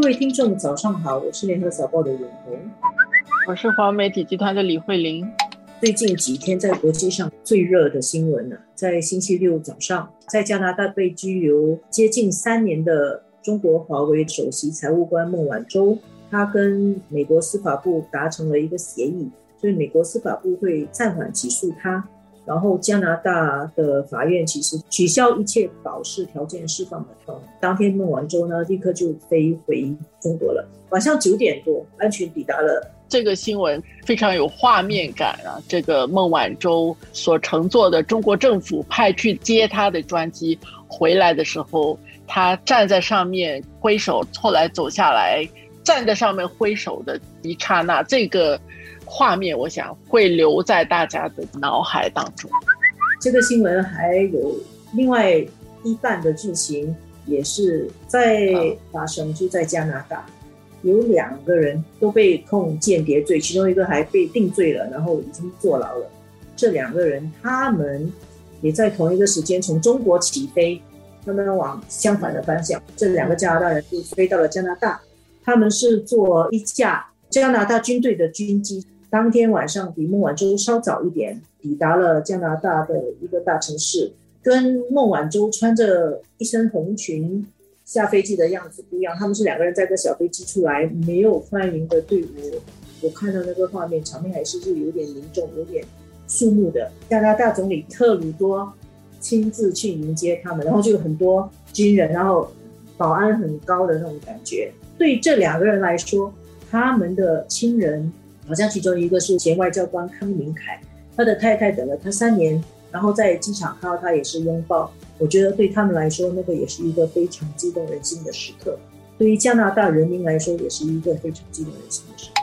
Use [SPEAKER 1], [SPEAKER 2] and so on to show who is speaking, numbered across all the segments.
[SPEAKER 1] 各位听众，早上好，我是联合早报的永红，
[SPEAKER 2] 我是华媒体集团的李慧玲。
[SPEAKER 1] 最近几天在国际上最热的新闻呢，在星期六早上，在加拿大被拘留接近三年的中国华为首席财务官孟晚舟，他跟美国司法部达成了一个协议，所以美国司法部会暂缓起诉他。然后加拿大的法院其实取消一切保释条件释放的，当天孟晚舟呢立刻就飞回中国了。晚上九点多，安全抵达了。
[SPEAKER 2] 这个新闻非常有画面感啊！这个孟晚舟所乘坐的中国政府派去接他的专机回来的时候，他站在上面挥手，后来走下来，站在上面挥手的一刹那，这个。画面，我想会留在大家的脑海当中。
[SPEAKER 1] 这个新闻还有另外一半的剧情也是在发生，就在加拿大，有两个人都被控间谍罪，其中一个还被定罪了，然后已经坐牢了。这两个人他们也在同一个时间从中国起飞，他们往相反的方向。这两个加拿大人就飞到了加拿大，他们是坐一架加拿大军队的军机。当天晚上比孟晚舟稍早一点抵达了加拿大的一个大城市，跟孟晚舟穿着一身红裙下飞机的样子不一样。他们是两个人在个小飞机出来，没有欢迎的队伍。我看到那个画面，场面还是是有点凝重、有点肃穆的。加拿大总理特鲁多亲自去迎接他们，然后就有很多军人，然后保安很高的那种感觉。对这两个人来说，他们的亲人。好像其中一个是前外交官康明凯，他的太太等了他三年，然后在机场看到他也是拥抱。我觉得对他们来说，那个也是一个非常激动人心的时刻。对于加拿大人民来说，也是一个非常激动人心的时刻。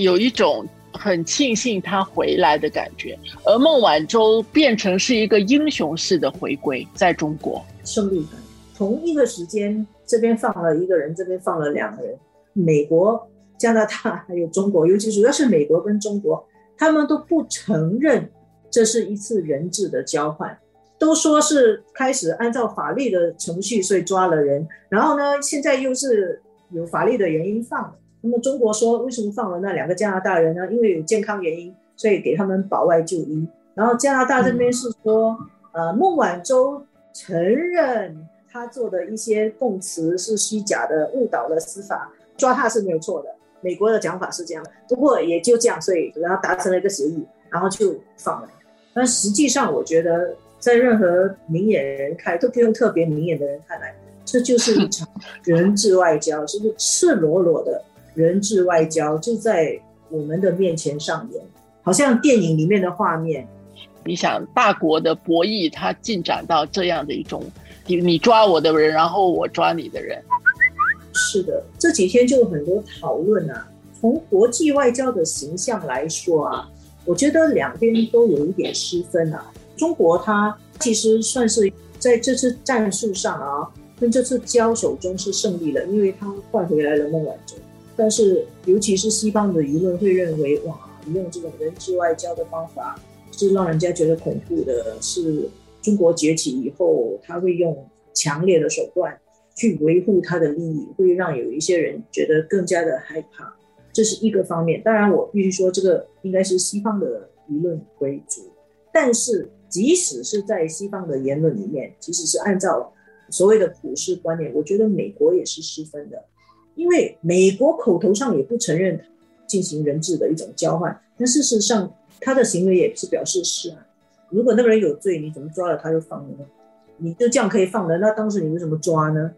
[SPEAKER 2] 有一种很庆幸他回来的感觉，而孟晚舟变成是一个英雄式的回归，在中国
[SPEAKER 1] 胜利感。同一个时间，这边放了一个人，这边放了两个人，美国。加拿大还有中国，尤其主要是美国跟中国，他们都不承认这是一次人质的交换，都说是开始按照法律的程序，所以抓了人，然后呢，现在又是有法律的原因放。那么中国说为什么放了那两个加拿大人呢？因为有健康原因，所以给他们保外就医。然后加拿大这边是说，呃，孟晚舟承认他做的一些供词是虚假的，误导了司法，抓他是没有错的。美国的讲法是这样，不过也就这样，所以然后达成了一个协议，然后就放了。但实际上，我觉得在任何明眼人看，都不用特别明眼的人看来，这就是一场人质外交，就是赤裸裸的人质外交，就在我们的面前上演，好像电影里面的画面。
[SPEAKER 2] 你想，大国的博弈，它进展到这样的一种，你你抓我的人，然后我抓你的人。
[SPEAKER 1] 是的，这几天就有很多讨论啊。从国际外交的形象来说啊，我觉得两边都有一点失分啊。中国它其实算是在这次战术上啊，跟这次交手中是胜利了，因为它换回来了孟晚舟。但是，尤其是西方的舆论会认为，哇，你用这种人质外交的方法是让人家觉得恐怖的，是中国崛起以后他会用强烈的手段。去维护他的利益，会让有一些人觉得更加的害怕，这是一个方面。当然，我必须说，这个应该是西方的舆论为主。但是，即使是在西方的言论里面，即使是按照所谓的普世观念，我觉得美国也是失分的，因为美国口头上也不承认进行人质的一种交换，但事实上他的行为也是表示是啊。如果那个人有罪，你怎么抓了他就放了呢？你就这样可以放的？那当时你为什么抓呢？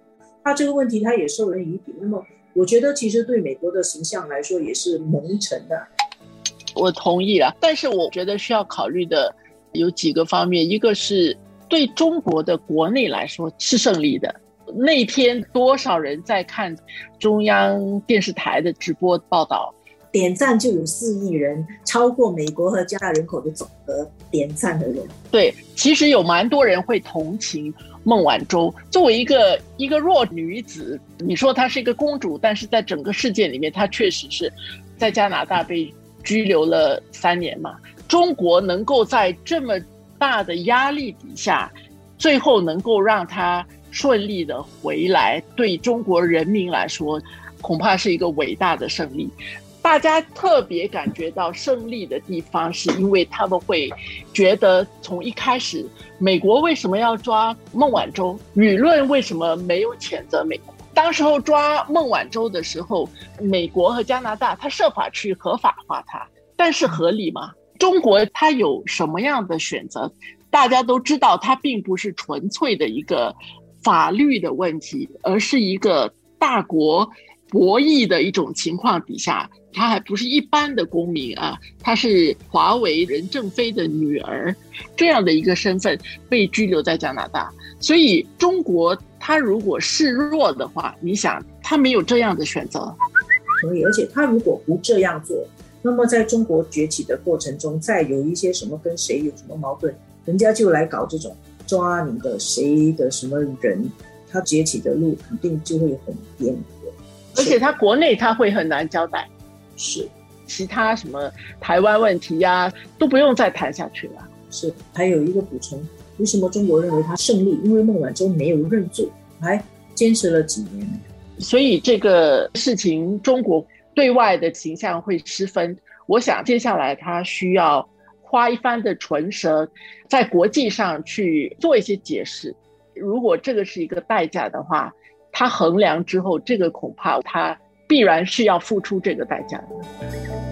[SPEAKER 1] 他这个问题，他也受人疑点。那么，我觉得其实对美国的形象来说也是蒙尘的。
[SPEAKER 2] 我同意啊，但是我觉得需要考虑的有几个方面。一个是对中国的国内来说是胜利的。那天多少人在看中央电视台的直播报道？
[SPEAKER 1] 点赞就有四亿人，超过美国和加拿大人口的总和。点赞的人，
[SPEAKER 2] 对，其实有蛮多人会同情孟晚舟。作为一个一个弱女子，你说她是一个公主，但是在整个事件里面，她确实是在加拿大被拘留了三年嘛。中国能够在这么大的压力底下，最后能够让她顺利的回来，对中国人民来说，恐怕是一个伟大的胜利。大家特别感觉到胜利的地方，是因为他们会觉得从一开始，美国为什么要抓孟晚舟？舆论为什么没有谴责美国？当时候抓孟晚舟的时候，美国和加拿大他设法去合法化它，但是合理吗？中国它有什么样的选择？大家都知道，它并不是纯粹的一个法律的问题，而是一个大国博弈的一种情况底下。他还不是一般的公民啊，他是华为任正非的女儿，这样的一个身份被拘留在加拿大。所以中国他如果示弱的话，你想他没有这样的选择。
[SPEAKER 1] 所以，而且他如果不这样做，那么在中国崛起的过程中，再有一些什么跟谁有什么矛盾，人家就来搞这种抓你的谁的什么人，他崛起的路肯定就会很颠，
[SPEAKER 2] 而且他国内他会很难交代。
[SPEAKER 1] 是，
[SPEAKER 2] 其他什么台湾问题呀，都不用再谈下去了。
[SPEAKER 1] 是，还有一个补充，为什么中国认为他胜利？因为孟晚舟没有认罪，还坚持了几年，
[SPEAKER 2] 所以这个事情中国对外的形象会失分。我想接下来他需要花一番的唇舌，在国际上去做一些解释。如果这个是一个代价的话，他衡量之后，这个恐怕他。必然是要付出这个代价的。